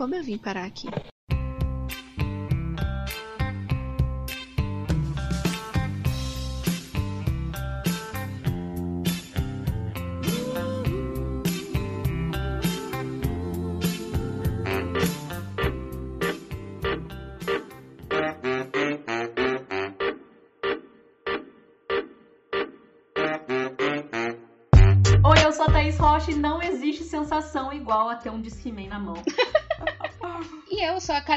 como eu vim parar aqui. Oi, eu sou Thaís Rocha e não existe sensação igual a ter um Discman na mão.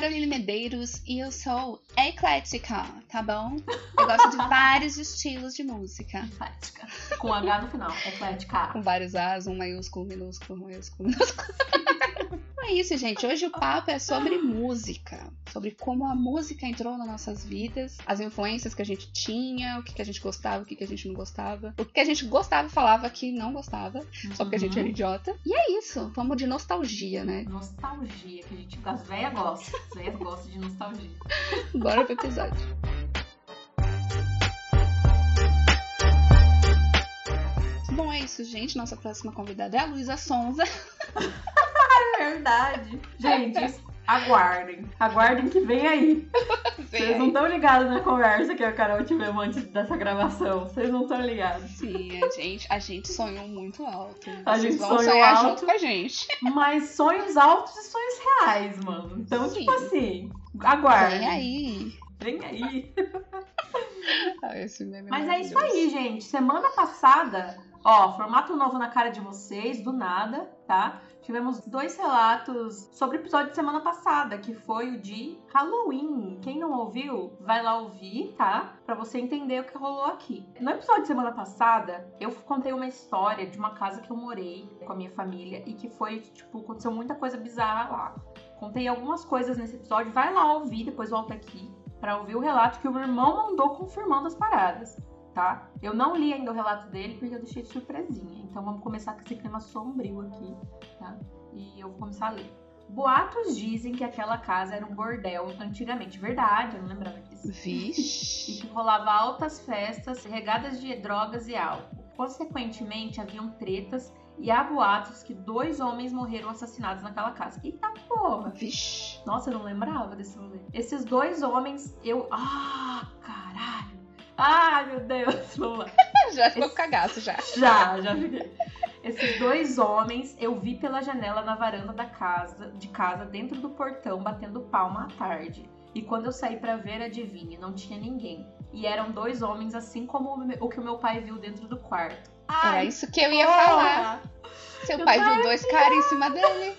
Caroline Medeiros e eu sou eclética, tá bom? Eu gosto de vários estilos de música. Eclética. Com H no final. Eclética. Com vários As, um maiúsculo, minúsculo, maiúsculo, minúsculo. Então é isso, gente. Hoje o papo é sobre música. Sobre como a música entrou nas nossas vidas, as influências que a gente tinha, o que, que a gente gostava, o que, que a gente não gostava. O que a gente gostava e falava que não gostava, só porque a gente era idiota. E é isso. Vamos de nostalgia, né? Nostalgia, que a gente. As velhas gostam. As velhas gostam de nostalgia. Bora pro episódio. Bom, é isso, gente. Nossa próxima convidada é a Luísa Sonza. É verdade. Gente, aguardem. Aguardem que vem aí. Vocês não estão ligados na conversa que a Carol tivemos antes dessa gravação. Vocês não estão ligados. Sim, a gente, a gente sonhou muito alto. A Vocês gente vão sonhou sonhar alto. junto com a gente. Mas sonhos altos e sonhos reais, mano. Então, Sim. tipo assim, aguardem. Vem aí. Vem aí. Ah, meme Mas é isso aí, gente. Semana passada, ó, formato novo na cara de vocês, do nada, tá? Tivemos dois relatos sobre o episódio de semana passada, que foi o de Halloween. Quem não ouviu, vai lá ouvir, tá? Pra você entender o que rolou aqui. No episódio de semana passada, eu contei uma história de uma casa que eu morei com a minha família e que foi, tipo, aconteceu muita coisa bizarra lá. Contei algumas coisas nesse episódio, vai lá ouvir, depois volta aqui pra ouvir o relato que o meu irmão mandou confirmando as paradas tá? Eu não li ainda o relato dele porque eu deixei de surpresinha. Então vamos começar com esse clima sombrio aqui, tá? E eu vou começar a ler. Boatos dizem que aquela casa era um bordel antigamente. Verdade, eu não lembrava disso. E Vixe. que rolava altas festas regadas de drogas e álcool. Consequentemente, haviam tretas e há boatos que dois homens morreram assassinados naquela casa. Eita porra! Vixe. Nossa, eu não lembrava desse rolê. Esses dois homens, eu. Ah, caralho! Ah, meu Deus! Vamos lá. Já ficou Esse- com cagaço já. Já, já fiquei. Esses dois homens eu vi pela janela na varanda da casa, de casa, dentro do portão, batendo palma à tarde. E quando eu saí pra ver, adivinhe, não tinha ninguém. E eram dois homens, assim como o que o meu pai viu dentro do quarto. Era isso que eu ia porra! falar. Seu pai pai viu dois caras em cima dele.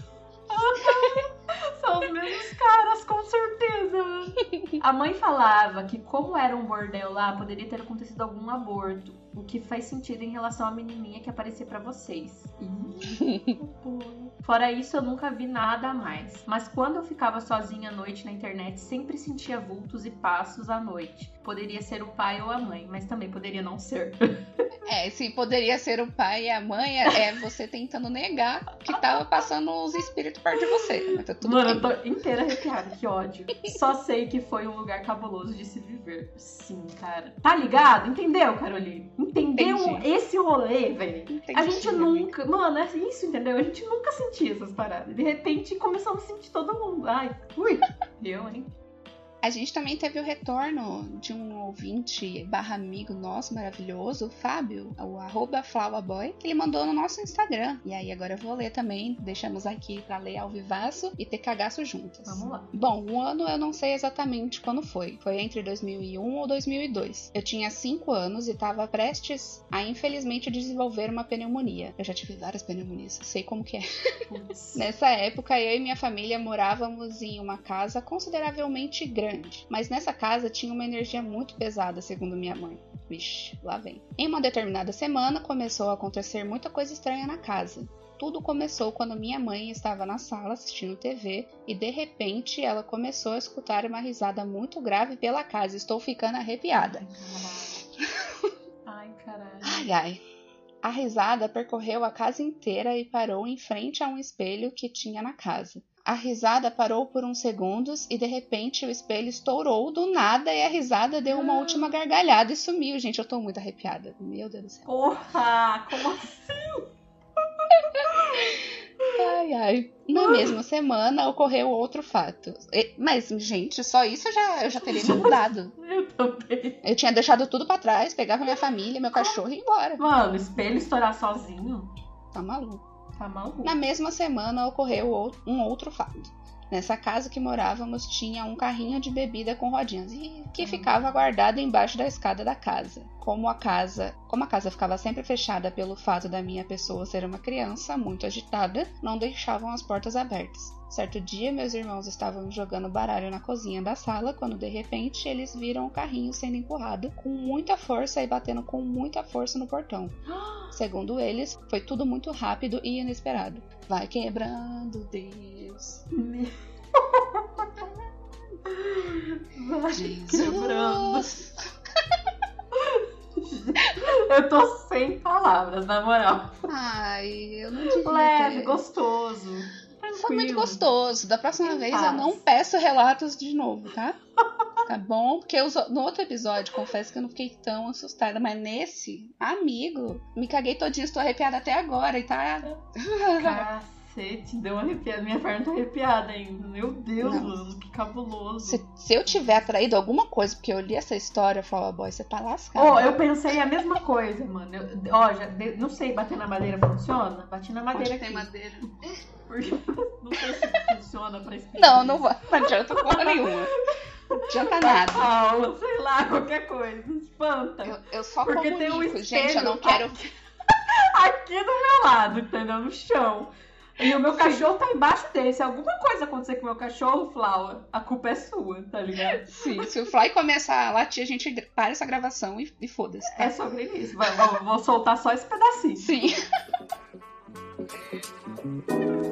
São os mesmos caras, com certeza. A mãe falava que, como era um bordel lá, poderia ter acontecido algum aborto. O que faz sentido em relação à menininha que aparecia pra vocês. Fora isso, eu nunca vi nada a mais. Mas quando eu ficava sozinha à noite na internet, sempre sentia vultos e passos à noite. Poderia ser o pai ou a mãe, mas também poderia não ser. É, se poderia ser o pai e a mãe, é é você tentando negar que tava passando os espíritos perto de você. Mas tá tudo Mano, bem. eu tô inteira arrepiada, que ódio. Só sei que foi um lugar cabuloso de se viver. Sim, cara. Tá ligado? Entendeu, Caroline? Entendeu Entendi. esse rolê, velho? A gente amiga. nunca. Mano, é isso, entendeu? A gente nunca sentia essas paradas. De repente começamos a sentir todo mundo. Ai, ui. Eu, hein? A gente também teve o retorno de um ouvinte barra amigo nosso maravilhoso, o Fábio, o arroba flowerboy, que ele mandou no nosso Instagram. E aí agora eu vou ler também, deixamos aqui pra ler ao vivaço e ter cagaço juntas. Vamos lá. Bom, o ano eu não sei exatamente quando foi. Foi entre 2001 ou 2002. Eu tinha 5 anos e estava prestes a, infelizmente, desenvolver uma pneumonia. Eu já tive várias pneumonias, sei como que é. Nessa época, eu e minha família morávamos em uma casa consideravelmente grande, mas nessa casa tinha uma energia muito pesada, segundo minha mãe. Vixe, lá vem. Em uma determinada semana, começou a acontecer muita coisa estranha na casa. Tudo começou quando minha mãe estava na sala assistindo TV e de repente ela começou a escutar uma risada muito grave pela casa. Estou ficando arrepiada. Ai, caralho. Ai, ai. A risada percorreu a casa inteira e parou em frente a um espelho que tinha na casa. A risada parou por uns segundos e de repente o espelho estourou do nada e a risada deu uma última gargalhada e sumiu. Gente, eu tô muito arrepiada. Meu Deus do céu. Porra, como assim? Ai, Ai. Na mesma semana ocorreu outro fato. Mas, gente, só isso eu já, eu já teria me mudado. Eu também. Eu tinha deixado tudo pra trás, pegava minha família, meu cachorro e ia embora. Mano, espelho estourar sozinho. Tá maluco. Tá maluco. Na mesma semana ocorreu um outro fato. Nessa casa que morávamos tinha um carrinho de bebida com rodinhas que ficava guardado embaixo da escada da casa. Como a casa, como a casa ficava sempre fechada pelo fato da minha pessoa ser uma criança muito agitada, não deixavam as portas abertas. Certo dia, meus irmãos estavam jogando baralho na cozinha da sala quando de repente eles viram o carrinho sendo empurrado com muita força e batendo com muita força no portão. Segundo eles, foi tudo muito rápido e inesperado. Vai quebrando, Deus. Vai quebrando. Eu tô sem palavras, na moral. Ai, eu não devia Leve, ter. gostoso. Foi muito gostoso. Da próxima vez paz. eu não peço relatos de novo, tá? Tá bom? Porque os- no outro episódio, confesso que eu não fiquei tão assustada, mas nesse, amigo, me caguei todinha, estou arrepiada até agora e tá. Cacete, deu uma arrepiada. Minha perna tá arrepiada ainda. Meu Deus, mano, que cabuloso. Se, se eu tiver atraído alguma coisa, porque eu li essa história, eu falo, "Ó, boy, você tá lascado. Ó, eu pensei a mesma coisa, mano. Eu- Ó, já, de- não sei, bater na madeira funciona? Bati na madeira tem aqui. madeira. Porque não sei se funciona pra espírito. Não, não vai. Não adianta porra nenhuma. Não adianta nada. Aula, sei lá, qualquer coisa. Espanta. Eu, eu só Porque tem um comunico, gente, eu não espelho. quero. Aqui do meu lado, entendeu? No chão. E o meu cachorro tá embaixo dele. Se alguma coisa acontecer com o meu cachorro, Flower, a culpa é sua, tá ligado? Sim, se o Fly começar a latir, a gente para essa gravação e, e foda-se. tá? É sobre isso. Vai, vou, vou soltar só esse pedacinho. Sim.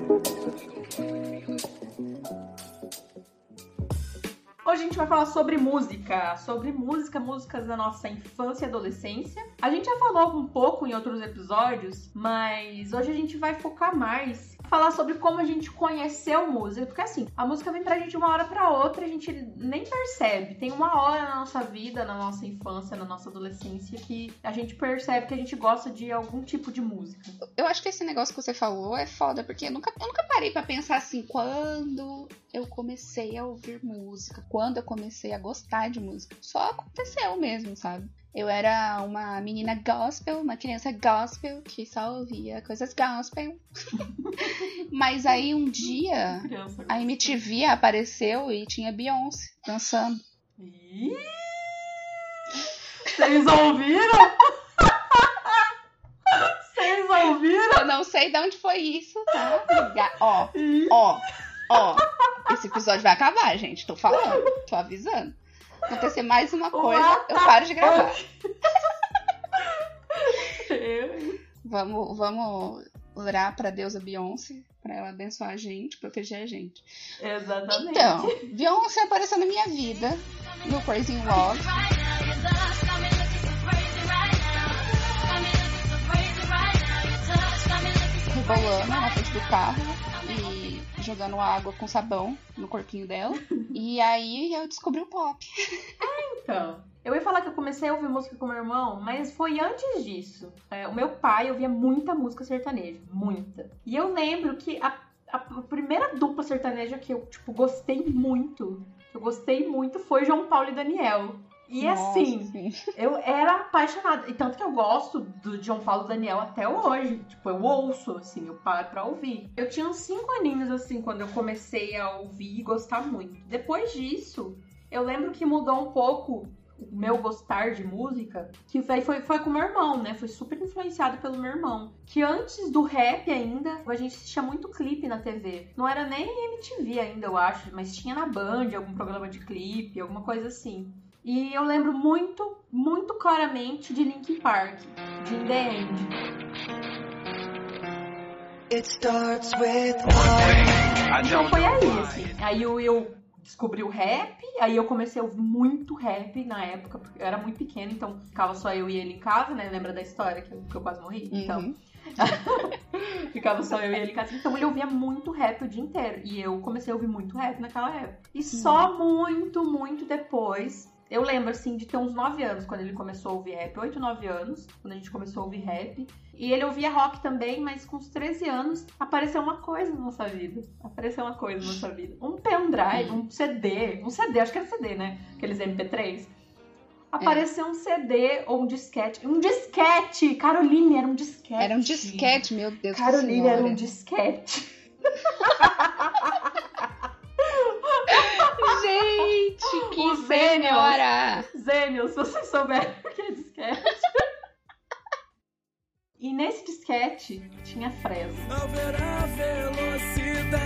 Hoje a gente vai falar sobre música, sobre música, músicas da nossa infância e adolescência. A gente já falou um pouco em outros episódios, mas hoje a gente vai focar mais falar sobre como a gente conheceu música, porque assim, a música vem pra gente de uma hora pra outra, a gente nem percebe. Tem uma hora na nossa vida, na nossa infância, na nossa adolescência que a gente percebe que a gente gosta de algum tipo de música. Eu acho que esse negócio que você falou é foda, porque eu nunca, eu nunca parei pra pensar assim, quando eu comecei a ouvir música, quando eu comecei a gostar de música. Só aconteceu mesmo, sabe? Eu era uma menina gospel, uma criança gospel, que só ouvia coisas gospel. Mas aí um dia Criança. a MTV apareceu e tinha Beyoncé dançando. Ih! Vocês ouviram? Vocês ouviram? Eu não sei de onde foi isso, tá? Ó, ó, ó. Esse episódio vai acabar, gente. Tô falando, tô avisando. Acontecer mais uma coisa, eu paro de gravar. Vamos, vamos orar pra deusa Beyoncé, pra ela abençoar a gente, proteger a gente. Exatamente. Então, Beyoncé apareceu na minha vida no Crazy Love. rebolando na frente do carro jogando água com sabão no corpinho dela. E aí eu descobri o pop. Então, eu ia falar que eu comecei a ouvir música com meu irmão, mas foi antes disso. É, o meu pai ouvia muita música sertaneja, muita. E eu lembro que a, a primeira dupla sertaneja que eu, tipo, gostei muito, que eu gostei muito, foi João Paulo e Daniel. E Nossa, assim, sim. Eu era apaixonada. E tanto que eu gosto do João Paulo Daniel até hoje. Tipo, eu ouço, assim, eu paro pra ouvir. Eu tinha uns 5 aninhos, assim, quando eu comecei a ouvir e gostar muito. Depois disso, eu lembro que mudou um pouco o meu gostar de música, que foi, foi, foi com meu irmão, né? Foi super influenciado pelo meu irmão. Que antes do rap ainda, a gente assistia muito clipe na TV. Não era nem MTV ainda, eu acho, mas tinha na Band algum programa de clipe, alguma coisa assim. E eu lembro muito, muito claramente de Linkin Park, de In The End. It starts with Então foi aí, assim. Aí eu, eu descobri o rap, aí eu comecei a ouvir muito rap na época, porque eu era muito pequena, então ficava só eu e ele em casa, né? Lembra da história que eu, que eu quase morri? Então, Uhum. ficava só eu e ele em casa. Então ele ouvia muito rap o dia inteiro. E eu comecei a ouvir muito rap naquela época. E só muito, muito depois Eu lembro, assim, de ter uns 9 anos quando ele começou a ouvir rap. 8, 9 anos, quando a gente começou a ouvir rap. E ele ouvia rock também, mas com uns 13 anos apareceu uma coisa na nossa vida. Apareceu uma coisa na nossa vida. Um pendrive, um CD. Um CD, acho que era CD, né? Aqueles MP3. Apareceu um CD ou um disquete. Um disquete! Caroline, era um disquete. Era um disquete, meu Deus Caroline, era um disquete. Gente, que senhora! Zênio, se vocês souberem o que é disquete. E nesse disquete tinha Fresno. Ao ver a velocidade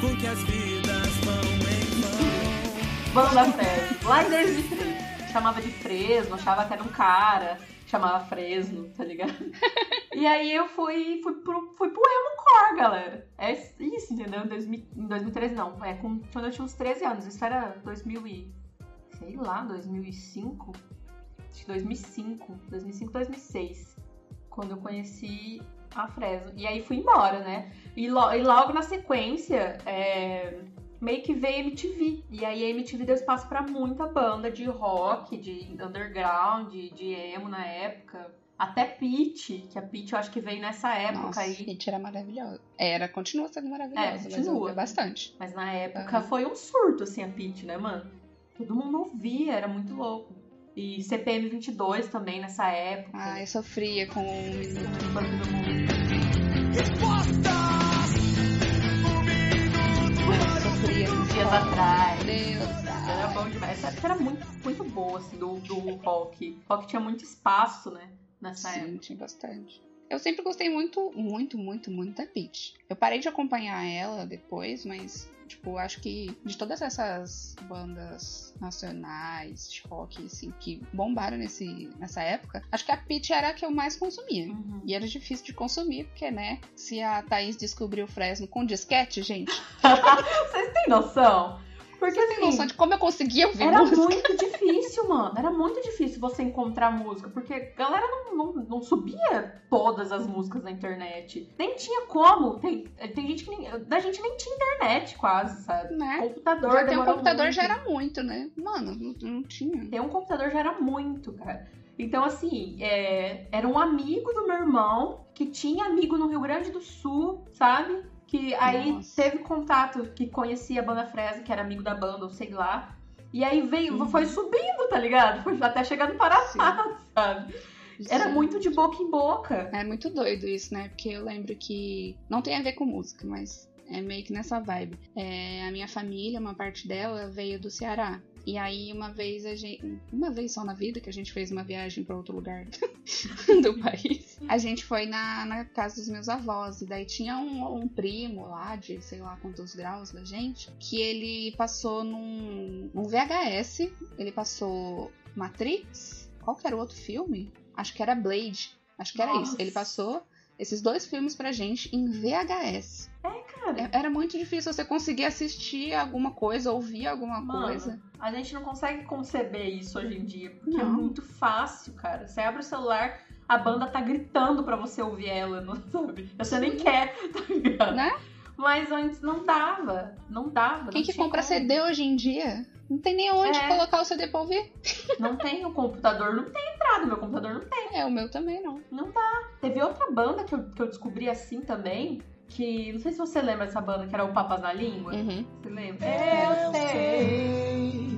com que as vidas vão em vão. Banda Fresno. Lá em 2003. Chamava de Fresno, achava que era um cara. Chamava Fresno, tá ligado? E aí eu fui, fui, pro, fui pro emo core, galera. É isso, entendeu? Em, 2000, em 2013 não. É com, quando eu tinha uns 13 anos. Isso era 2000 e... Sei lá, 2005? Acho que 2005. 2005, 2006. Quando eu conheci a Fresno. E aí fui embora, né? E, lo- e logo na sequência, é, meio que veio a MTV. E aí a MTV deu espaço pra muita banda de rock, de underground, de, de emo na época. Até Pitty, que a Pitty eu acho que veio nessa época Nossa, aí. Pitty era maravilhosa. Era, continua sendo maravilhosa, É, mas eu continua. ouvia bastante. Mas na época Aham. foi um surto, assim, a Pitty, né, mano? Todo mundo ouvia, era muito louco. E CPM 22 também nessa época. Ai, sofria com um minuto. Funk Dias atrás. Deus. Era bom demais. Essa época era muito, muito boa, assim, do, do rock. O rock tinha muito espaço, né? Nessa época. Sim, tinha bastante. Eu sempre gostei muito, muito, muito, muito da Peach. Eu parei de acompanhar ela depois, mas, tipo, acho que de todas essas bandas nacionais de rock, assim, que bombaram nesse, nessa época, acho que a Peach era a que eu mais consumia. Uhum. E era difícil de consumir, porque, né, se a Thaís descobriu o Fresno com disquete, gente, Vocês têm noção? Porque você tem assim, noção de como eu conseguia ouvir era música? muito difícil, mano. Era muito difícil você encontrar música. Porque a galera não, não, não subia todas as músicas na internet. Nem tinha como. Tem, tem gente que nem. Da gente nem tinha internet quase, sabe? Né? Computador. Já ter um computador muito. já era muito, né? Mano, não, não tinha. Ter um computador já era muito, cara. Então, assim, é, era um amigo do meu irmão que tinha amigo no Rio Grande do Sul, sabe? Que aí Nossa. teve contato, que conhecia a banda Fresa, que era amigo da banda, ou sei lá. E aí veio, Uhum. foi subindo, tá ligado? Foi até chegar no Paraná, sabe? Era Sim. muito de boca em boca. É muito doido isso, né? Porque eu lembro que. Não tem a ver com música, mas é meio que nessa vibe. É, a minha família, uma parte dela, veio do Ceará. E aí, uma vez a gente. Uma vez só na vida que a gente fez uma viagem pra outro lugar do país. A gente foi na, na casa dos meus avós. E daí tinha um, um primo lá, de sei lá quantos graus da gente, que ele passou num, num VHS. Ele passou Matrix. Qual que era o outro filme? Acho que era Blade. Acho que era Nossa. isso. Ele passou esses dois filmes pra gente em VHS. Cara, É- Era muito difícil você conseguir assistir alguma coisa, ouvir alguma Mano, coisa. a gente não consegue conceber isso hoje em dia, porque é Não. muito fácil, cara. Você abre o celular, a banda tá gritando pra você ouvir ela, não sabe? Você nem quer, tá ligado? Né? Mas antes não dava, não dava. Quem não que compra como. CD hoje em dia? Não tem nem onde É. colocar o CD pra ouvir. Não tem o computador, não tem entrada, meu computador não tem. É, o meu também não. Teve outra banda que eu, que eu descobri assim também, que não sei se você lembra dessa banda, que era o Papas na Língua. Uhum. Você lembra? Eu sei.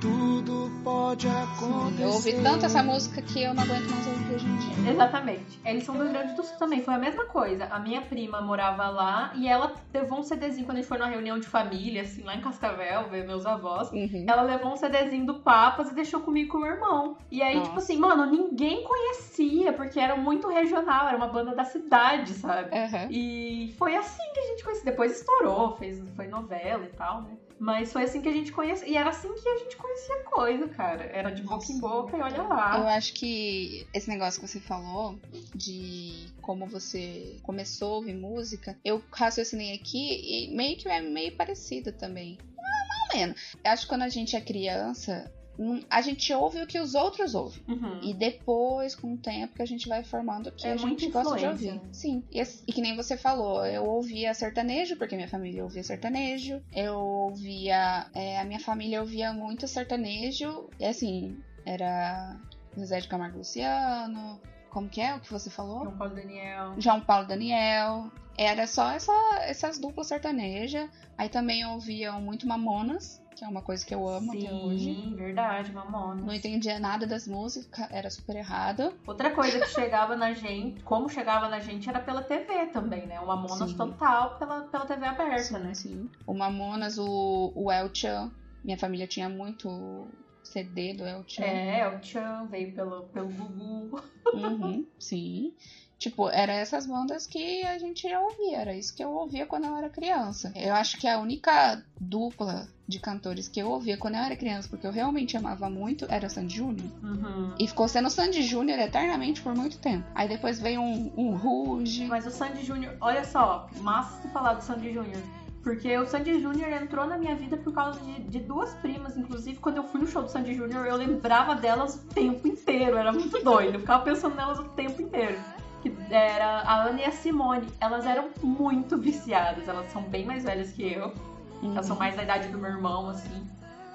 Tudo pode acontecer. Eu ouvi tanto essa música que eu não aguento mais ouvir hoje em dia. Exatamente. Eles são do Rio Grande do Sul também. Foi a mesma coisa. A minha prima morava lá e ela levou um CDzinho quando a gente foi numa reunião de família, assim, lá em Cascavel, ver meus avós. Uhum. Ela levou um CDzinho do Papas e deixou comigo e com o meu irmão. E aí, Nossa. tipo assim, mano, ninguém conhecia, porque era muito regional, era uma banda da cidade, sabe? Aham. E foi assim que a gente conheceu. Depois estourou, fez, foi novela e tal, né? Mas foi assim que a gente conhecia. E era assim que a gente conhecia coisa, cara. Era de boca em boca e olha Eu lá. acho que esse negócio que você falou de como você começou a ouvir música, eu raciocinei aqui e meio que é meio parecido também. Não, não menos. Eu acho que quando a gente é criança, A gente ouve o que os outros ouvem. Uhum. E depois, com o tempo, que a gente vai formando o que É a gente gosta de ouvir. Sim. E, e que nem você falou, eu ouvia sertanejo, porque minha família ouvia sertanejo. Eu ouvia. é, a minha família ouvia muito sertanejo. E assim, era José de Camargo Luciano. Como que é o que você falou? João Paulo Daniel. João Paulo Daniel. Era só essa, essas duplas sertanejas. Aí também ouviam muito Mamonas, que é uma coisa que eu amo até hoje. Sim, verdade, Mamonas. Não entendia nada das músicas, era super errado. Outra coisa que chegava na gente, como chegava na gente, era pela TV também, né? Uma Mamonas Sim. total pela, pela TV aberta, né? Sim. O Mamonas, o, o El Chan. Minha família tinha muito CD do El Chan. É, o Chan veio pelo, pelo Gugu. Uhum, sim. Tipo, eram essas bandas que a gente ouvia. Era isso que eu ouvia quando eu era criança. Eu acho que a única dupla de cantores que eu ouvia quando eu era criança, porque eu realmente amava muito, era Sandy Júnior. Uhum. E ficou sendo Sandy Júnior eternamente por muito tempo. Aí depois veio um, um Rouge. Mas o Sandy Júnior, olha só, massa falar do Sandy Júnior. Porque o Sandy Júnior entrou na minha vida por causa de, de duas primas. Inclusive, quando eu fui no show do Sandy Júnior, eu lembrava delas o tempo inteiro. Era muito doido. Eu ficava pensando nelas o tempo inteiro. Que era a Ana e a Simone. Elas eram muito viciadas. Elas são bem mais velhas que eu. Uhum. Elas são mais da idade do meu irmão, assim.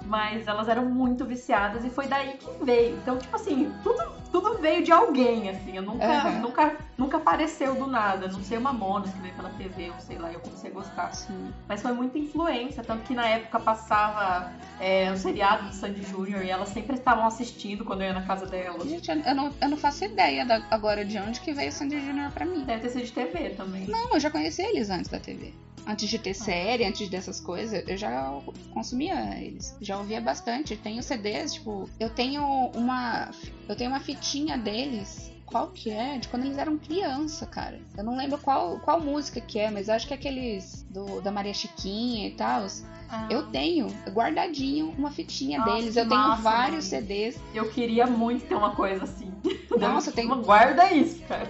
Mas elas eram muito viciadas e foi daí que veio. Então, tipo assim, tudo, tudo veio de alguém, assim. Eu nunca, Aham. nunca, nunca apareceu do nada. Não sei uma Mamonas que veio pela TV, ou sei lá, eu comecei a gostar. Sim. Mas foi muita influência, tanto que na época passava é, o seriado do Sandy Júnior e elas sempre estavam assistindo quando eu ia na casa delas. Gente, eu eu não, eu não faço ideia da- agora de onde que veio o Sandy Júnior pra mim. Deve ter sido de TV também. Não, eu já conheci eles antes da TV. Antes de ter série, antes dessas coisas, eu já consumia eles. Já ouvia bastante. Tenho CDs, tipo, eu tenho uma. Eu tenho uma fitinha deles. Qual que é? De quando eles eram criança, cara. Eu não lembro qual, qual música que é, mas acho que é aqueles do, da Maria Chiquinha e tal. Ah, Eu tenho guardadinho uma fitinha Nossa, deles. Eu tenho massa, vários mano. CDs. eu queria muito ter uma coisa assim. Nossa, tem- Uma- Guarda isso, cara.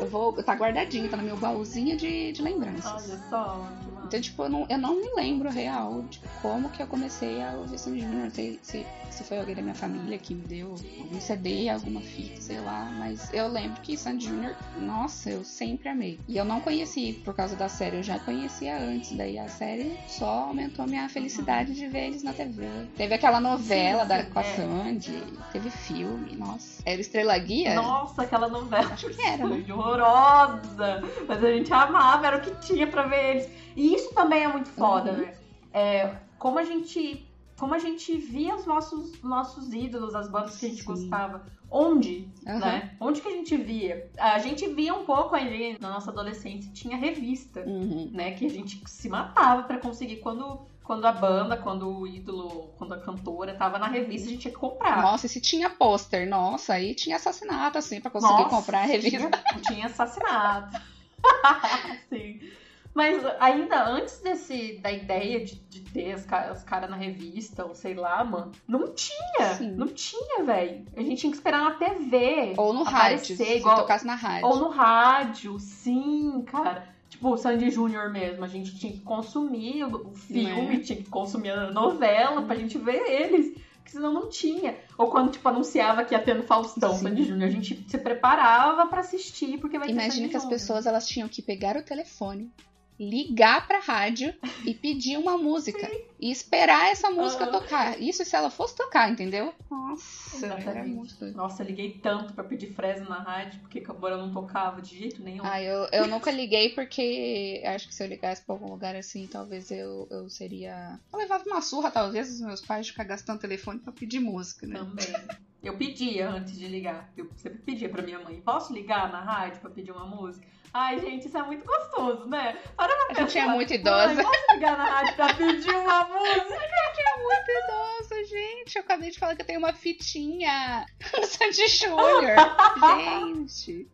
Eu vou. Tá guardadinho, tá no meu baúzinho de, de lembranças. Olha só. que. Então, tipo, eu não, eu não me lembro real de como que eu comecei a ouvir Sandy Júnior. Não sei se, se foi alguém da minha família que me deu algum CD, alguma fita, sei lá. Mas eu lembro que Sandy Júnior, nossa, eu sempre amei. E eu não conheci por causa da série, eu já conhecia antes. Daí a série só aumentou minha felicidade de ver eles na TV. Teve aquela novela Sim, da, com a é. Sandy, teve filme, nossa. Era Estrela Guia? Nossa, aquela novela. Acho que era, né? Horrorosa. Mas a gente amava, era o que tinha pra ver eles. E isso também é muito foda, Uhum. né? É, como a gente. Como a gente via os nossos, nossos ídolos, as bandas que a gente Sim. gostava. Onde, Aham. né? Onde que a gente via? A gente via um pouco ali na nossa adolescência, tinha revista, Uhum. né? Que a gente se matava pra conseguir quando, quando a banda, quando o ídolo, quando a cantora tava na revista, a gente tinha que comprar. Nossa, e se tinha pôster, nossa, aí tinha assassinato, assim, pra conseguir Nossa, comprar a revista. Tinha, tinha assassinato. Sim. Mas ainda antes desse da ideia de, de ter os caras na revista, ou sei lá, mano, não tinha. Sim. Não tinha, velho. A gente tinha que esperar na TV. Ou no rádio, aparecer, se igual, tocasse na rádio. Ou no rádio, sim, cara. Tipo, o Sandy Júnior mesmo, a gente tinha que consumir o filme, Né? tinha que consumir a novela pra gente ver eles. Porque senão não tinha. Ou quando, tipo, anunciava que ia ter no Faustão, Sim. Sandy Júnior, a gente se preparava pra assistir, porque vai ter Imagina Sandy que as Júnior. pessoas elas tinham que pegar o telefone, ligar pra rádio e pedir uma música. E esperar essa música Aham. tocar. Isso se ela fosse tocar, entendeu? Nossa, era muito doido. Nossa, eu liguei tanto pra pedir Fresno na rádio, porque Cabora não tocava de jeito nenhum. Ah, eu, eu nunca liguei porque acho que se eu ligasse pra algum lugar assim, talvez eu, eu seria. Eu levava uma surra, talvez, os meus pais de ficar gastando telefone pra pedir música, né? Também. Eu pedia antes de ligar. Eu sempre pedia pra minha mãe: posso ligar na rádio pra pedir uma música? Ai, gente, isso é muito gostoso, né? Para pra A gente é muito idosa. Posso ligar na rádio pra pedir uma música? muito idosa, gente. Eu acabei de falar que eu tenho uma fitinha do Sandy Júnior. gente.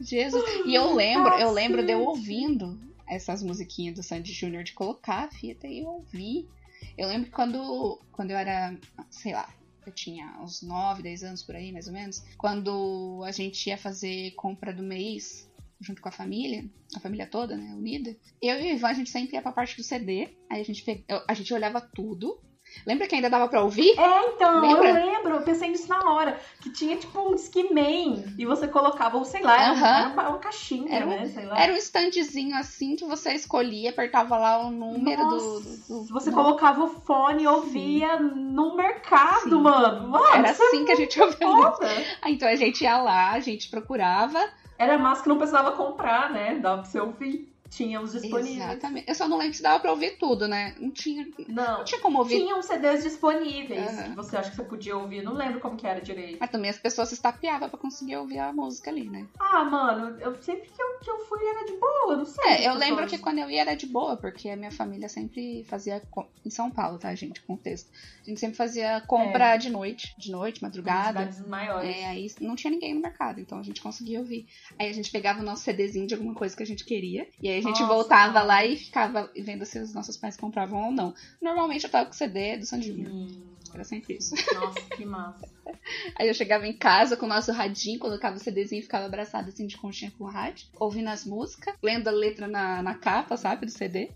Jesus. E eu lembro, eu lembro de eu ouvindo essas musiquinhas do Sandy Júnior, de colocar a fita e ouvir. Eu lembro quando, quando eu era, sei lá, eu tinha uns 9, 10 anos por aí, mais ou menos, quando a gente ia fazer compra do mês junto com a família, a família toda, né, unida. Eu e o Ivan, a gente sempre ia pra parte do CD, aí a gente, pe- a gente olhava tudo, Lembra que ainda dava pra ouvir? É, então, Lembra? eu lembro, eu pensei nisso na hora. Que tinha tipo um Discman e você colocava, ou sei lá, era, uma, uma caixinha, Era um- né? Sei lá. Era um standzinho assim que você escolhia, apertava lá o número do, Nossa, do- do- Você do- colocava o fone e ouvia no mercado, Sim. mano. Mano, Era é assim que a gente ouvia. Ah, Então a gente ia lá, a gente procurava. Era massa que não precisava comprar, né? Dava pra você ouvir. Tínhamos disponíveis. Exatamente. Eu só não lembro se dava pra ouvir tudo, né? Não tinha, Não. não tinha como ouvir. Tinham CDs disponíveis Aham. que você acha que você podia ouvir. Não lembro como que era direito. Mas também as pessoas se estapeavam pra conseguir ouvir a música ali, né? Ah, mano, eu sempre que eu, que eu fui era de boa, não sei. É, eu lembro que quando eu ia era de boa, porque a minha família sempre fazia. Em São Paulo, tá, gente? Contexto. A gente sempre fazia compra de noite, de noite, madrugada. Cidades maiores. É, aí não tinha ninguém no mercado, então a gente conseguia ouvir. Aí a gente pegava o nosso CDzinho de alguma coisa que a gente queria, e aí a gente Nossa, voltava lá e ficava vendo se os nossos pais compravam ou não. Normalmente eu tava com CD do Sandy Júnior, Sim. era sempre isso. Nossa, que massa. Aí eu chegava em casa com o nosso radinho, colocava o CDzinho e ficava abraçado assim de conchinha com o rádio, ouvindo as músicas, lendo a letra na, na capa, sabe, do CD.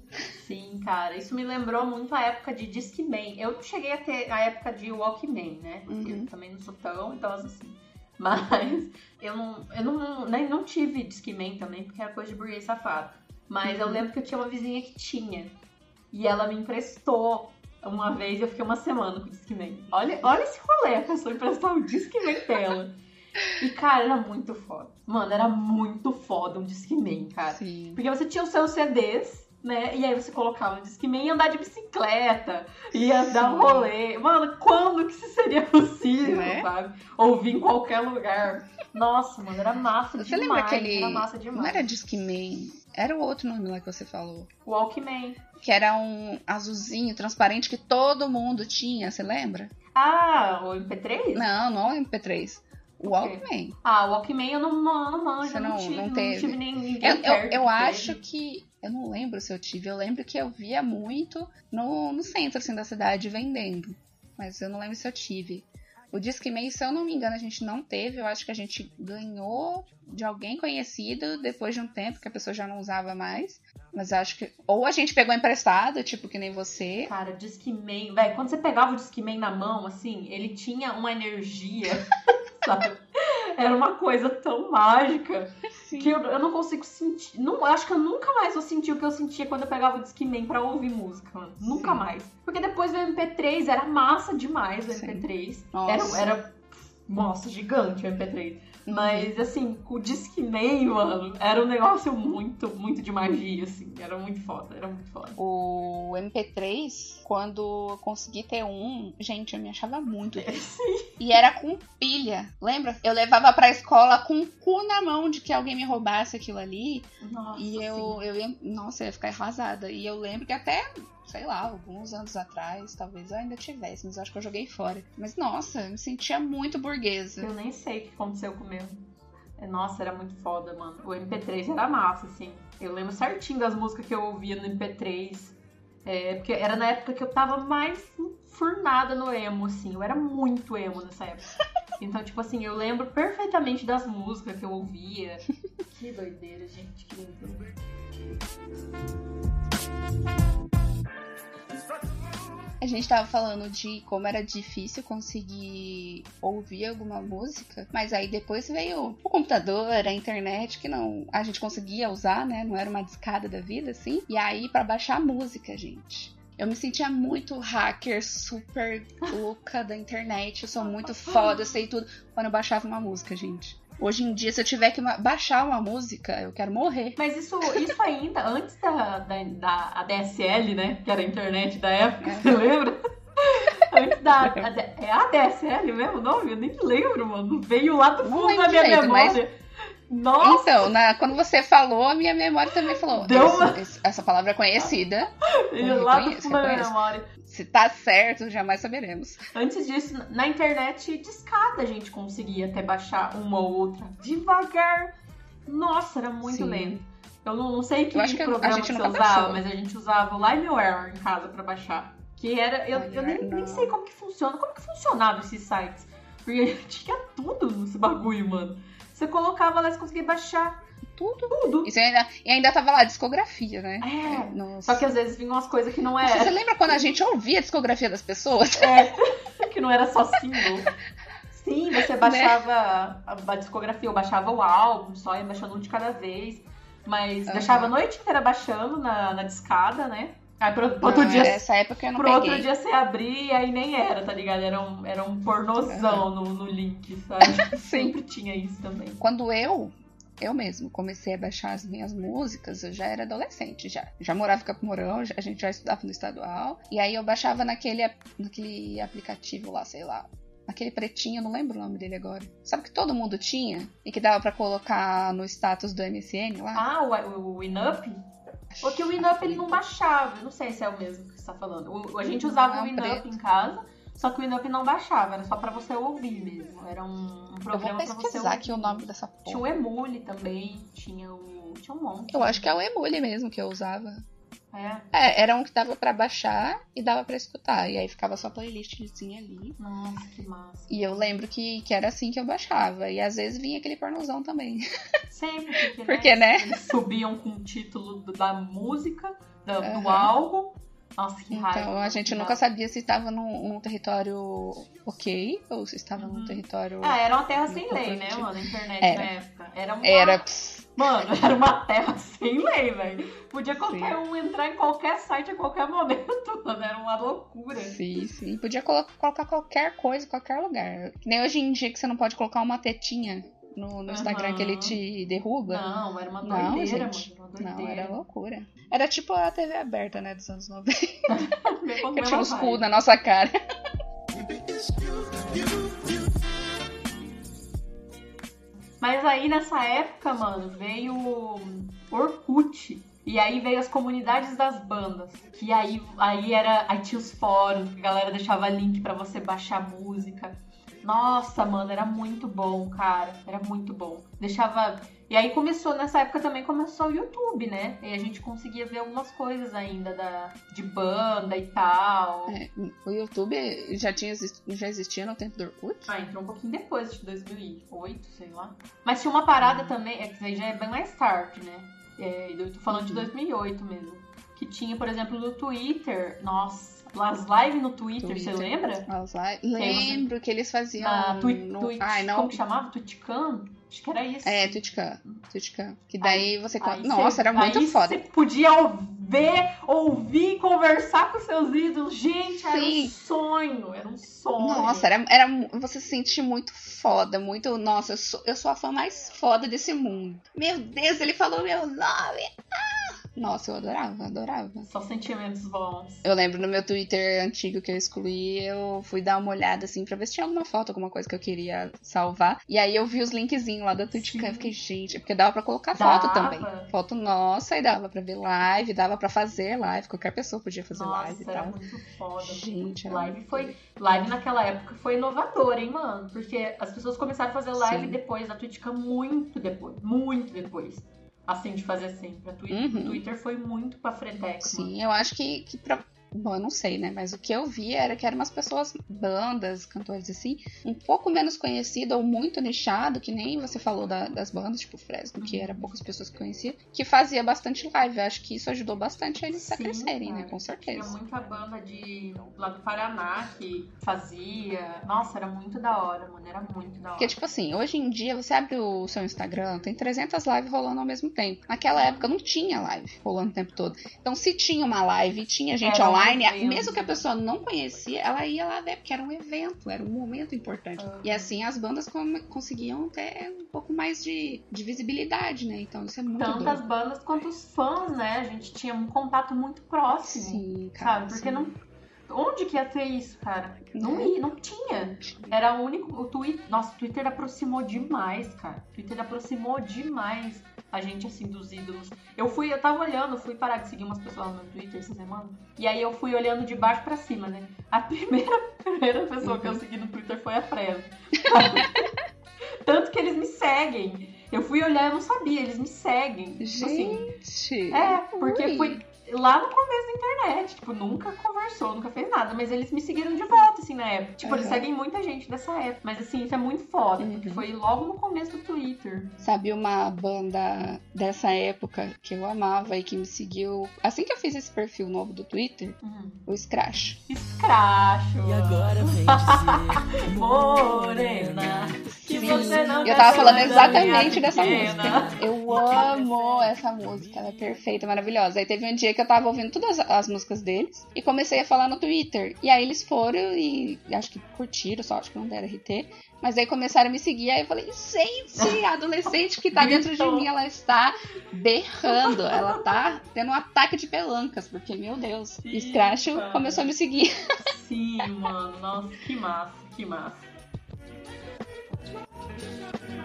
Sim, cara, isso me lembrou muito a época de Discman. Eu cheguei a ter a época de Walkman, né? Uhum. Eu também não sou tão idosa assim. Mas eu não, eu não, nem, não tive Discman também, porque era coisa de burguês safado. Mas eu Uhum. lembro que eu tinha uma vizinha que tinha. E ela me emprestou uma vez e eu fiquei uma semana com o Discman. Olha, olha esse rolê, a pessoa emprestar o Discman dela. E, cara, era muito foda. Mano, era muito foda um Discman, cara. Sim. Porque você tinha os seus CDs, né? E aí você colocava no Discman e andar de bicicleta, ia dar um rolê. Mano, quando que isso seria possível, Né? sabe? Ouvir em qualquer lugar. Nossa, mano, era massa Você demais. lembra aquele. Era massa demais. Não era Discman, era o outro nome lá que você falou. Walkman. Que era um azulzinho transparente que todo mundo tinha, você lembra? Ah, o MP3? Não, não o MP3. O? Walkman. Ah, o Walkman eu não, não, não manjo, Você não, não- tive, não não, teve? tive nem ninguém Eu, eu, eu acho que. Eu não lembro se eu tive. Eu lembro que eu via muito no, no centro assim, da cidade vendendo. Mas eu não lembro se eu tive. O Discman, se eu não me engano, a gente não teve. Eu acho que a gente ganhou de alguém conhecido depois de um tempo que a pessoa já não usava mais. Mas acho que. Ou a gente pegou emprestado, tipo que nem você. Cara, Discman, velho, quando você pegava o Discman na mão, assim, ele tinha uma energia, sabe? Era uma coisa tão mágica que eu, eu não consigo sentir. Não, acho que eu nunca mais vou sentir o que eu sentia quando eu pegava o Discman pra ouvir música, mano. Nunca Sim. mais. Porque depois do MP3 era massa demais o Sim. MP3. Nossa. Era, era. Nossa, gigante o MP3. Uhum. Mas, assim, o Discman, mano, era um negócio muito, muito de magia, assim. Era muito foda, era muito foda. O MP3, quando eu consegui ter um, gente, eu me achava muito. E era com pilha. Lembra? Eu levava pra escola com o cu na mão de que alguém me roubasse aquilo ali. Nossa, E eu, eu ia. Nossa, eu ia ficar arrasada. E eu lembro que até, sei lá, alguns anos atrás, talvez eu ainda tivesse, mas eu acho que eu joguei fora. Mas nossa, eu me sentia muito burguesa. Eu nem sei o que aconteceu com o meu. É, Nossa, era muito foda, mano. O MP3 era massa, assim. Eu lembro certinho das músicas que eu ouvia no MP3. É, porque era na época que eu tava mais furnada no emo, assim. Eu era muito emo nessa época. Então, tipo assim, eu lembro perfeitamente das músicas que eu ouvia. Que doideira, gente. Que doideira. A gente tava falando de como era difícil conseguir ouvir alguma música, mas aí depois veio o computador, a internet, que não a gente conseguia usar, né? Não era uma discada da vida, assim. E aí, pra baixar música, gente. Eu me sentia muito hacker, super louca da internet. Eu sou muito foda, sei tudo. Quando eu baixava uma música, gente. Hoje em dia, se eu tiver que baixar uma música, eu quero morrer. Mas isso, isso ainda, antes da, da, da ADSL, né? Que era a internet da época, É. você lembra? Antes da. É ADSL mesmo o nome? Eu nem lembro, mano. Veio lá do fundo da minha direito, memória. Nossa! Então, na- quando você falou, a minha memória também falou. Deu "Essa- uma- essa, palavra é conhecida. veio lá do fundo da minha memória. Se tá certo, jamais saberemos. Antes disso, na internet, discada a gente conseguia até baixar uma ou outra. Devagar. Nossa, era muito Sim. lento. Eu não, não sei que Eu que a programa gente que você usava, baixou. mas a gente usava o LimeWare em casa pra baixar. Que era. Eu, eu nem, nem sei como que funciona. Como que funcionava esses sites? Porque tinha tudo nesse bagulho, mano. Você colocava lá e você conseguia baixar. Tudo. Tudo. Isso ainda, e ainda tava lá, discografia, né? É. Nossa. Só que às vezes vinham umas coisas que não Você é. lembra quando a gente ouvia a discografia das pessoas? é que não era só single. Sim, Né? você baixava a, a discografia, eu baixava o álbum, só ia baixando um de cada vez. Mas Aham. deixava a noite inteira baixando na, na discada, né? Aí pro, pro outro Não, dia Essa época eu não Pro peguei. outro dia você abrir e aí nem era, tá ligado? Era um, era um pornozão no, no link, sabe? Sempre tinha isso também. Quando eu, eu mesmo, comecei a baixar as minhas músicas, eu já era adolescente, já. Já morava em já- a gente já estudava no estadual. E aí eu baixava naquele, naquele aplicativo lá, sei lá. Aquele pretinho, eu não lembro o nome dele agora. Sabe que todo mundo tinha? E que dava pra colocar no status do MSN lá? Ah, o, o Winup? Porque o Winup ele não baixava, eu não sei se é o mesmo que você tá falando. O- a gente usava Ah, o Winup preto. em casa, só que o Winup não baixava, era só pra você ouvir mesmo. Era um, um programa pra você ouvir. aqui o nome dessa Tinha o porra. Emule também, tinha o. Tinha um monte. Eu acho que é o Emule mesmo que eu usava. É. É, era um que dava pra baixar e dava pra escutar. E aí ficava só playlistzinha ali. Nossa, que massa. E eu lembro que, que era assim que eu baixava. E às vezes vinha aquele pornozão também. Sempre, porque, Porque, né? Eles subiam com o título do- da música, do, do Aham. álbum. Nossa, que raiva. Então a gente nunca sabia se estava num, num território ok ou se estava num Uhum. território. Ah, era uma terra sem lei, né, produtivo. mano? A internet Era. na época. Era uma... Era. pss, Mano, era uma terra sem lei, velho. Podia qualquer Sim. um entrar em qualquer site a qualquer momento, mano. Era uma loucura. Sim, sim. Podia colo- colocar qualquer coisa em qualquer lugar. Que nem hoje em dia que você não pode colocar uma tetinha no, no Instagram que ele te derruba. Não, era uma Não, doideira, gente. mano. Uma Não, doideira. era loucura. Era tipo a TV aberta, né, dos anos 90. Mesma- Que tinha uns cu na nossa cara. Mas aí nessa época, mano, veio Orkut. E aí veio as comunidades das bandas. Que aí, aí era. Aí tinha os fóruns, que a galera deixava link pra você baixar música. Nossa, mano, era muito bom, cara. Era muito bom. Deixava. E aí começou, nessa época também começou o YouTube, né? E a gente conseguia ver algumas coisas ainda da, de banda e tal. É, o YouTube já, tinha, já existia no tempo do Orkut? Ah, entrou um pouquinho depois, acho que 2008, sei lá. Mas tinha uma parada também, é que aí já é bem mais tarde, né? É, eu tô falando de 2008 mesmo. Que tinha, por exemplo, no Twitter, nossa, as lives no Twitter, você Twitter. lembra? As live- você- Lembro que eles faziam. Na Twi no... Twitch, Ai, não. como que chamava? Twitchcam? Acho que era isso. É, Twitchcam. Twitchcam. Que daí você. co- Aí Nossa, cê- era muito aí foda. Você podia ver, ouvir, conversar com seus ídolos. Gente, era um Sim. sonho, era um sonho. Nossa, era, era. Você se sente muito foda, muito. Nossa, eu sou, eu sou a fã mais foda desse mundo. Meu Deus, ele falou meu nome. Ah! Nossa, eu adorava, adorava. Só sentimentos bons. Eu lembro no meu Twitter antigo que eu excluí, eu fui dar uma olhada assim pra ver se tinha alguma foto, alguma coisa que eu queria salvar. E aí eu vi os linkzinhos lá da Twitch Sim. eu fiquei, gente, porque dava pra colocar foto Dava. também. Foto nossa, e dava pra ver live, dava pra fazer live, qualquer pessoa podia fazer live e Nossa, era tal. muito foda. Gente, era live muito foi live naquela época foi inovador, hein, mano? Porque as pessoas começaram a fazer live Sim. depois da Twitchcam muito depois, muito depois. Assim de fazer sempre. A Twi- Uhum. O Twitter foi muito pra frentex, mano. Sim, eu acho que, que pra... Bom, eu não sei, né? Mas o que eu vi era que eram umas pessoas, bandas, cantores assim, um pouco menos conhecido ou muito nichado, que nem você falou da- das bandas, tipo Fresno, que era poucas pessoas que conheciam, que fazia bastante live. Eu acho que isso ajudou bastante eles a Sim, crescerem, né? cara. Com Tinha certeza. muita banda de lá do Paraná que fazia. Nossa, era muito da hora, mano. Era muito da hora. Porque, tipo assim, hoje em dia você abre o seu Instagram, tem 300 lives rolando ao mesmo tempo. Naquela época não tinha live rolando o tempo todo. Então, se tinha uma live e tinha gente Era um online, mesmo que a pessoa não conhecia, ela ia lá ver, porque era um evento, era um momento importante. Uhum. E assim as bandas conseguiam ter um pouco mais de, de visibilidade, né? Então, isso é muito Tanto as bandas quanto os fãs, né? A gente tinha um contato muito próximo. Sim, cara. Sabe? Porque sim. não. Onde que ia ter isso, cara? Não ia, não tinha. Era o único. O Twitter. Nossa, o Twitter aproximou demais, cara. O Twitter aproximou demais a gente, assim, dos ídolos. Eu fui, eu tava olhando, fui parar de seguir umas pessoas no Twitter essa semana. E aí eu fui olhando de baixo pra cima, né? A primeira, primeira pessoa que eu Uhum. segui no Twitter foi a Fresno. Tanto que eles me seguem. Eu fui olhar, eu não sabia, eles me seguem. Tipo assim, Gente! é, porque Ui. foi. Lá no começo da internet. Tipo, nunca conversou, nunca fez nada. Mas eles me seguiram de volta, assim, na época. Tipo, eles Aham. seguem muita gente dessa época. Mas assim, isso é muito foda. Porque Uhum. foi logo no começo do Twitter. Sabe uma banda dessa época que eu amava e que me seguiu assim que eu fiz esse perfil novo do Twitter? Uhum. O Scratch. Escracho. E agora vem dizer Morena. Que você não eu tava quer falando exatamente dessa música. Eu amo essa música, ela é perfeita, maravilhosa. Aí teve um dia que eu tava ouvindo todas as músicas deles e comecei a falar no Twitter. E aí eles foram e acho que curtiram, só acho que não deram RT. Mas aí começaram a me seguir, aí eu falei, gente, a adolescente que tá dentro de mim, ela está berrando, ela tá tendo um ataque de pelancas, porque, meu Deus, Sim, Scratch começou a me seguir. Sim, mano. Nossa, que massa, que massa. Thank you.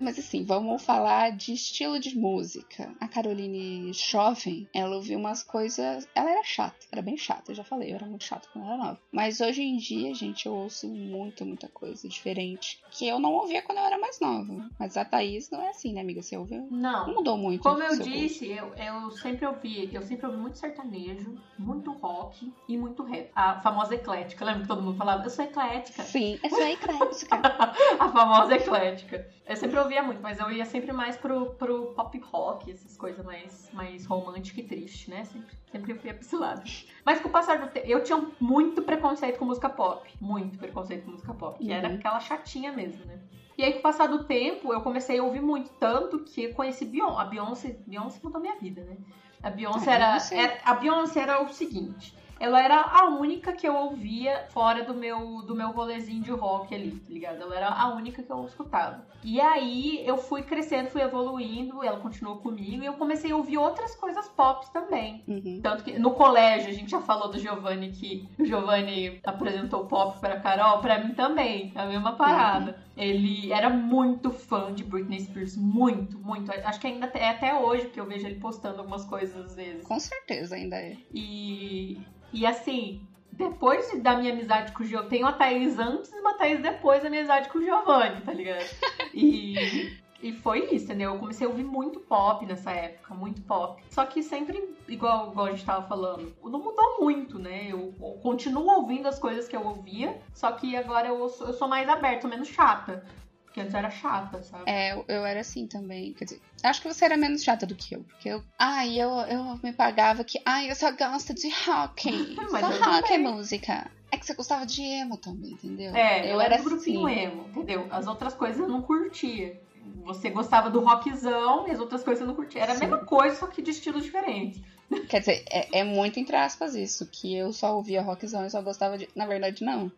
Mas assim, vamos falar de estilo de música. A Caroline Schoffen, ela ouviu umas coisas. Ela era chata, era bem chata, eu já falei, eu era muito chata quando eu era nova. Mas hoje em dia, gente, eu ouço muito, muita coisa diferente. Que eu não ouvia quando eu era mais nova. Mas a Thaís não é assim, né, amiga? Você ouviu? Não Não. mudou muito. Como eu disse, eu, eu sempre ouvi, eu sempre ouvi muito sertanejo, muito rock e muito rap. A famosa eclética. Lembra que todo mundo falava, eu sou eclética? Sim, essa é eclética. A famosa eclética. Eu sempre ouvia muito, mas eu ia sempre mais pro, pro pop rock, essas coisas mais, mais romântica e triste, né? Sempre, sempre eu ia pra esse lado. Mas com o passar do tempo, eu tinha muito preconceito com música pop. Muito preconceito com música pop. Que era Uhum. aquela chatinha mesmo, né? E aí, com o passar do tempo, eu comecei a ouvir muito. Tanto que eu conheci Beyoncé. A Beyoncé, Beyoncé mudou minha vida, né? A Beyoncé Ah, era, Beyoncé. era- A Beyoncé era o seguinte. Ela era a única que eu ouvia fora do meu, do meu rolezinho de rock ali, tá ligado? Ela era a única que eu escutava. E aí eu fui crescendo, fui evoluindo, ela continuou comigo e eu comecei a ouvir outras coisas pop também. Uhum. Tanto que no colégio a gente já falou do Giovanni que o Giovanni apresentou pop pra Carol, pra mim também, a mesma parada. Ele era muito fã de Britney Spears, muito, muito. Acho que ainda é até hoje que eu vejo ele postando algumas coisas às vezes. Com certeza ainda é. E, e assim, depois de- da minha amizade com o Giovanni, tenho a Thaís antes e uma Thaís depois da minha amizade com o Giovanni, tá ligado? E, e foi isso, entendeu? Eu comecei a ouvir muito pop nessa época, muito pop. Só que sempre, igual, igual a gente tava falando, não mudou muito, né? Eu, eu continuo ouvindo as coisas que eu ouvia, só que agora eu, eu sou mais aberta, menos chata. Porque antes eu era chata, sabe? É, eu, eu era assim também. Quer dizer, acho que você era menos chata do que eu. Porque eu. Ai, eu, eu me pagava que. Ai, eu só gosto de rock. Só eu rock é música. É que você gostava de emo também, entendeu? É, eu, era do assim. grupinho emo, entendeu? As outras coisas eu não curtia. Você gostava do rockzão e as outras coisas eu não curtia. Era a Sim. mesma coisa, só que de estilo diferente. Quer dizer, é, é muito entre aspas isso, que eu só ouvia rockzão e só gostava de. Na verdade, não.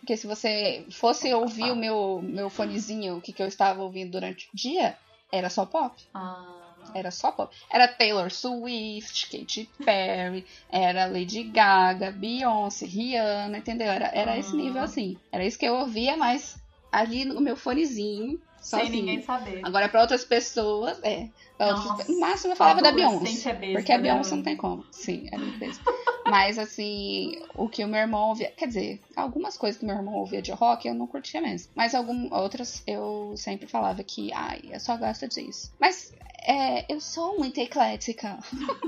Porque se você fosse ouvir o meu, meu fonezinho, o que, que eu estava ouvindo durante o dia, era só pop. Ah, Era só pop. Era Taylor Swift, Katy Perry, era Lady Gaga, Beyoncé, Rihanna, entendeu? Era, era esse Uhum. nível assim. Era isso que eu ouvia, mas ali no meu fonezinho, sem sozinho. ninguém saber. Agora, pra outras pessoas, é. Nossa, no máximo eu falava da Beyoncé. é besta, Porque a né, Beyoncé mano? não tem como. Sim, é muito besta. Mas, assim, o que o meu irmão ouvia. Quer dizer, algumas coisas que meu irmão ouvia de rock eu não curtia mesmo. Mas algumas outras eu sempre falava que, ai, eu só gosto disso. Mas é, eu sou muito eclética.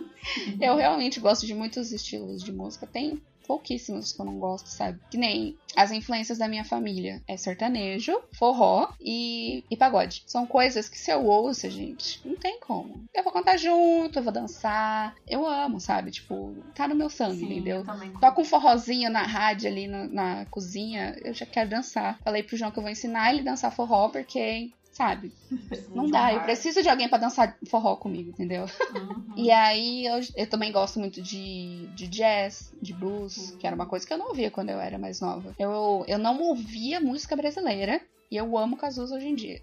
eu realmente gosto de muitos estilos de música. Tem pouquíssimos que eu não gosto, sabe? Que nem as influências da minha família. É sertanejo, forró e, e pagode. São coisas que se eu ouço, gente, não tem como. Eu vou cantar junto, eu vou dançar. Eu amo, sabe? Tipo, tá no meu sangue, Sim, entendeu? Toca um forrozinho na rádio ali na, na cozinha, eu já quero dançar. Falei pro João que eu vou ensinar ele a dançar forró, porque, sabe, não dá. Eu preciso de alguém pra dançar forró comigo, entendeu? Uhum. E aí eu, eu também gosto muito de, de jazz, de blues, Uhum. que era uma coisa que eu não ouvia quando eu era mais nova. Eu, eu não ouvia música brasileira e eu amo Cazuza hoje em dia.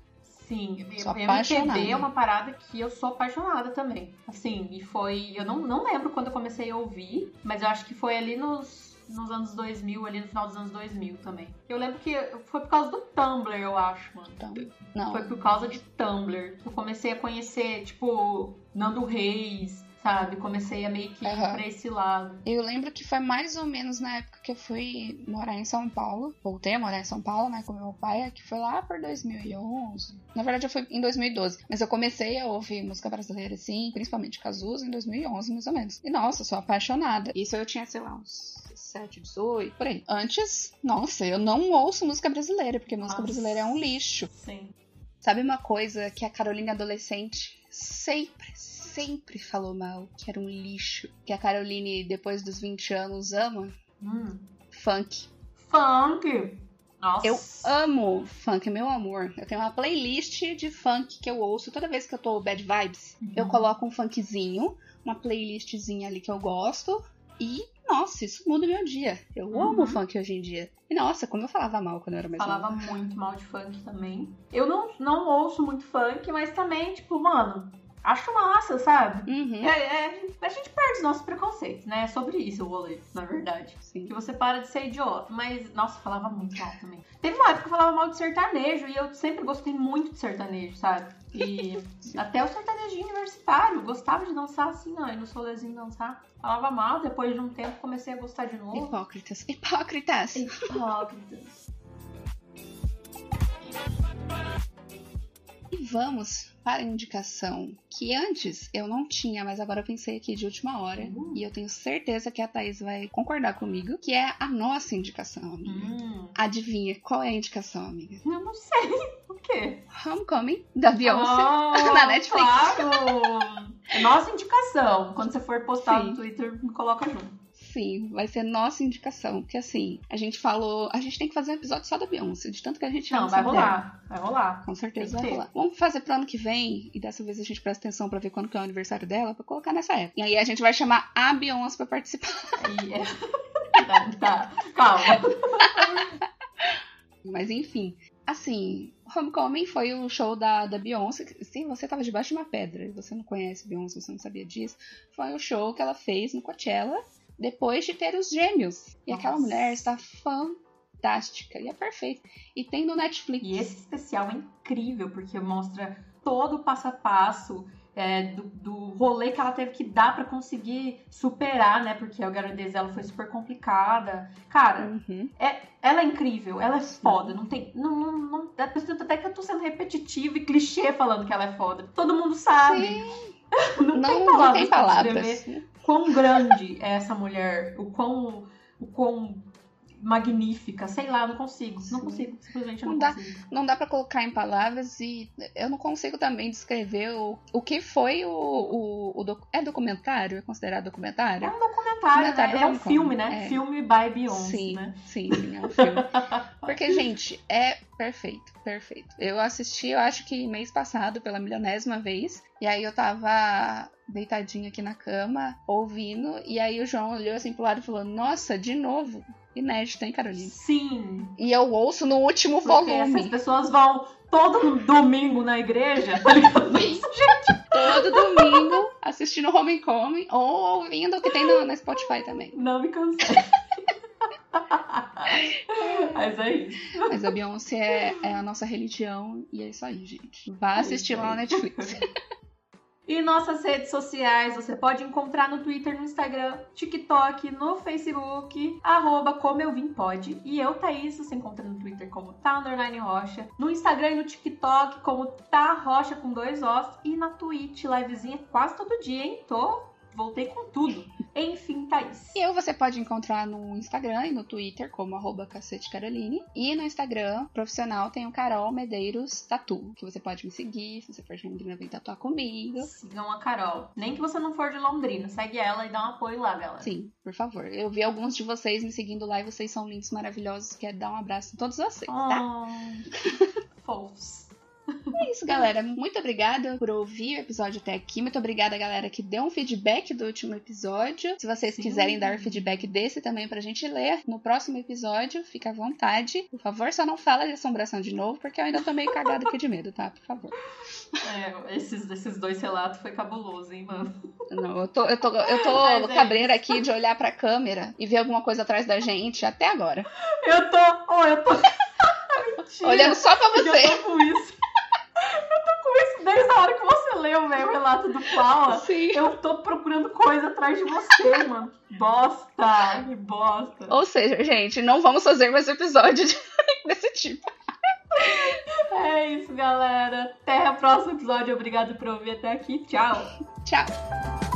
Sim, Sou eu-. MPB é uma parada que eu sou apaixonada também. Assim, e foi. Eu não, não lembro quando eu comecei a ouvir, mas eu acho que foi ali nos, nos anos 2000, ali no final dos anos 2000 também. Eu lembro que foi por causa do Tumblr, eu acho, mano. Então, não. Foi por causa de Tumblr. Eu comecei a conhecer, tipo, Nando Reis, sabe? Comecei a meio que ir pra esse lado. Eu lembro que foi mais ou menos na época que eu fui morar em São Paulo. Voltei a morar em São Paulo, né, com meu pai, que foi lá por 2011. Na verdade, eu fui em 2012. Mas eu comecei a ouvir música brasileira, assim, principalmente Cazuza, em 2011, mais ou menos. E nossa, sou apaixonada. Isso eu tinha, sei lá, uns 17, 18, por aí. Antes, nossa, eu não ouço música brasileira, porque música Nossa. brasileira é um lixo. Sim. Sabe uma coisa que a Carolina adolescente sempre, sempre falou mal, que era um lixo, que a Caroline, depois dos 20 anos, ama? Hum. Funk. Funk. Nossa. Eu amo funk, meu amor. Eu tenho uma playlist de funk que eu ouço toda vez que eu tô bad vibes. Uhum. Eu coloco um funkzinho, uma playlistzinha ali que eu gosto. E, nossa, isso muda o meu dia. Eu Uhum. amo funk hoje em dia. E, nossa, como eu falava mal quando eu era mais Falava nova. muito mal de funk também. Eu não, não ouço muito funk, mas também, tipo, mano, acho massa, sabe? Uhum, É, é, a gente perde os nossos preconceitos, né? É sobre isso o rolê, na verdade. sim. Que você para de ser idiota. Mas, nossa, falava muito mal também. Teve uma época que eu falava mal de sertanejo e eu sempre gostei muito de sertanejo, sabe? E até o sertanejinho universitário, gostava de dançar assim, ó, e no solezinho dançar. Falava mal, depois de um tempo comecei a gostar de novo. Hipócritas. Hipócritas. Hipócritas. E vamos para a indicação que antes eu não tinha, mas agora eu pensei aqui de última hora. Uhum. E eu tenho certeza que a Thaís vai concordar comigo, que é a nossa indicação, amiga. Hum, Adivinha qual é a indicação, amiga? eu não sei. O quê? Homecoming, da Beyoncé. Ah, na Netflix. Claro! É Nossa indicação. Quando você for postar Sim. no Twitter, me coloca junto. Sim, vai ser nossa indicação. Porque assim, a gente falou. A gente tem que fazer um episódio só da Beyoncé, de tanto que a gente Não, ama vai essa mulher. rolar. Vai rolar. Com certeza vai rolar. Vamos fazer pro ano que vem, e dessa vez a gente presta atenção pra ver quando que é o aniversário dela, pra colocar nessa época. E aí a gente vai chamar a Beyoncé pra participar. Aí é. Tá, tá. Calma. Mas enfim, assim, Homecoming foi o show da, da Beyoncé. Sim, você tava debaixo de uma pedra e você não conhece Beyoncé, você não sabia disso. Foi o show que ela fez no Coachella depois de ter os gêmeos. E aquela Nossa. mulher está fantástica e é perfeita. E tem no Netflix. E esse especial é incrível, porque mostra todo o passo a passo é, do, do rolê que ela teve que dar pra conseguir superar, né? Porque a gravidez dela foi super complicada. Cara, Uhum. ela é incrível, ela é foda. Não tem. Não, não, não, sinto até que eu tô sendo repetitivo e clichê falando que ela é foda. Todo mundo sabe. Não, Não, tem não palavras tem pra palavras. Quão grande é essa mulher, o quão, o quão magnífica, sei lá, não consigo, não consigo, simplesmente Não não, dá. consigo. Não dá pra colocar em palavras e eu não consigo também descrever o, o que foi o, o, o doc- é documentário, é considerado É documentário? um documentário, Documentário né? É um Homecoming, filme, né? é. Filme by Beyoncé, sim, né? sim, sim, é um filme. Porque, gente, é perfeito, perfeito. Eu assisti, eu acho que mês passado, pela milionésima vez. E aí eu tava deitadinha aqui na cama, ouvindo. E aí o João olhou assim pro lado e falou: Nossa, de novo. Inédito, hein, Carolina? Sim, E eu ouço no último porque essas volume. pessoas vão todo domingo na igreja, tá ligado? Sim. Todo domingo assistindo Homecoming ou ouvindo o que tem no, no Spotify também. Não me cansei. Mas é isso. Mas a Beyoncé é, é a nossa religião e é isso aí, gente. Vá assistir lá na Netflix. E nossas redes sociais, você pode encontrar no Twitter, no Instagram, TikTok, no Facebook, arroba como eu vim pode. E eu, Thaís, você encontra no Twitter como tá underline rocha, no Instagram e no TikTok como tá rocha com dois Os e na Twitch, livezinha quase todo dia, hein? Tô, voltei com tudo. Enfim, Thaís. E eu você pode encontrar no Instagram e no Twitter como arroba cacetecaroline. E no Instagram profissional tem o Carol Medeiros Tatu, que você pode me seguir, se você for de Londrina, vem tatuar comigo. Sigam a Carol. Nem que você não for de Londrina, segue ela e dá um apoio lá, galera. Sim, por favor. Eu vi alguns de vocês me seguindo lá e vocês são lindos, maravilhosos. Quero dar um abraço em todos vocês, tá? Oh, fofos. É isso, galera. Muito obrigada por ouvir o episódio até aqui. Muito obrigada, galera, que deu um feedback do último episódio. Se vocês Sim. quiserem dar feedback desse também pra gente ler no próximo episódio, fica à vontade. Por favor, só não fala de assombração de novo, porque eu ainda tô meio cagada aqui de medo, tá? Por favor. É, esses, esses dois relatos foi cabuloso, hein, mano? Não, eu tô, eu tô, eu tô Mas é cabreira aqui de olhar pra câmera e ver alguma coisa atrás da gente até agora. Eu tô. Oh, eu tô. Mentira. Olhando só pra você. Eu tô com isso desde a hora que você leu o meu relato do Paula, Sim. eu tô procurando coisa atrás de você, mano. Bosta, que bosta. Ou seja, gente, não vamos fazer mais episódio de- desse tipo. É isso, galera. Até o próximo episódio. Obrigado por ouvir até aqui. Tchau. Tchau.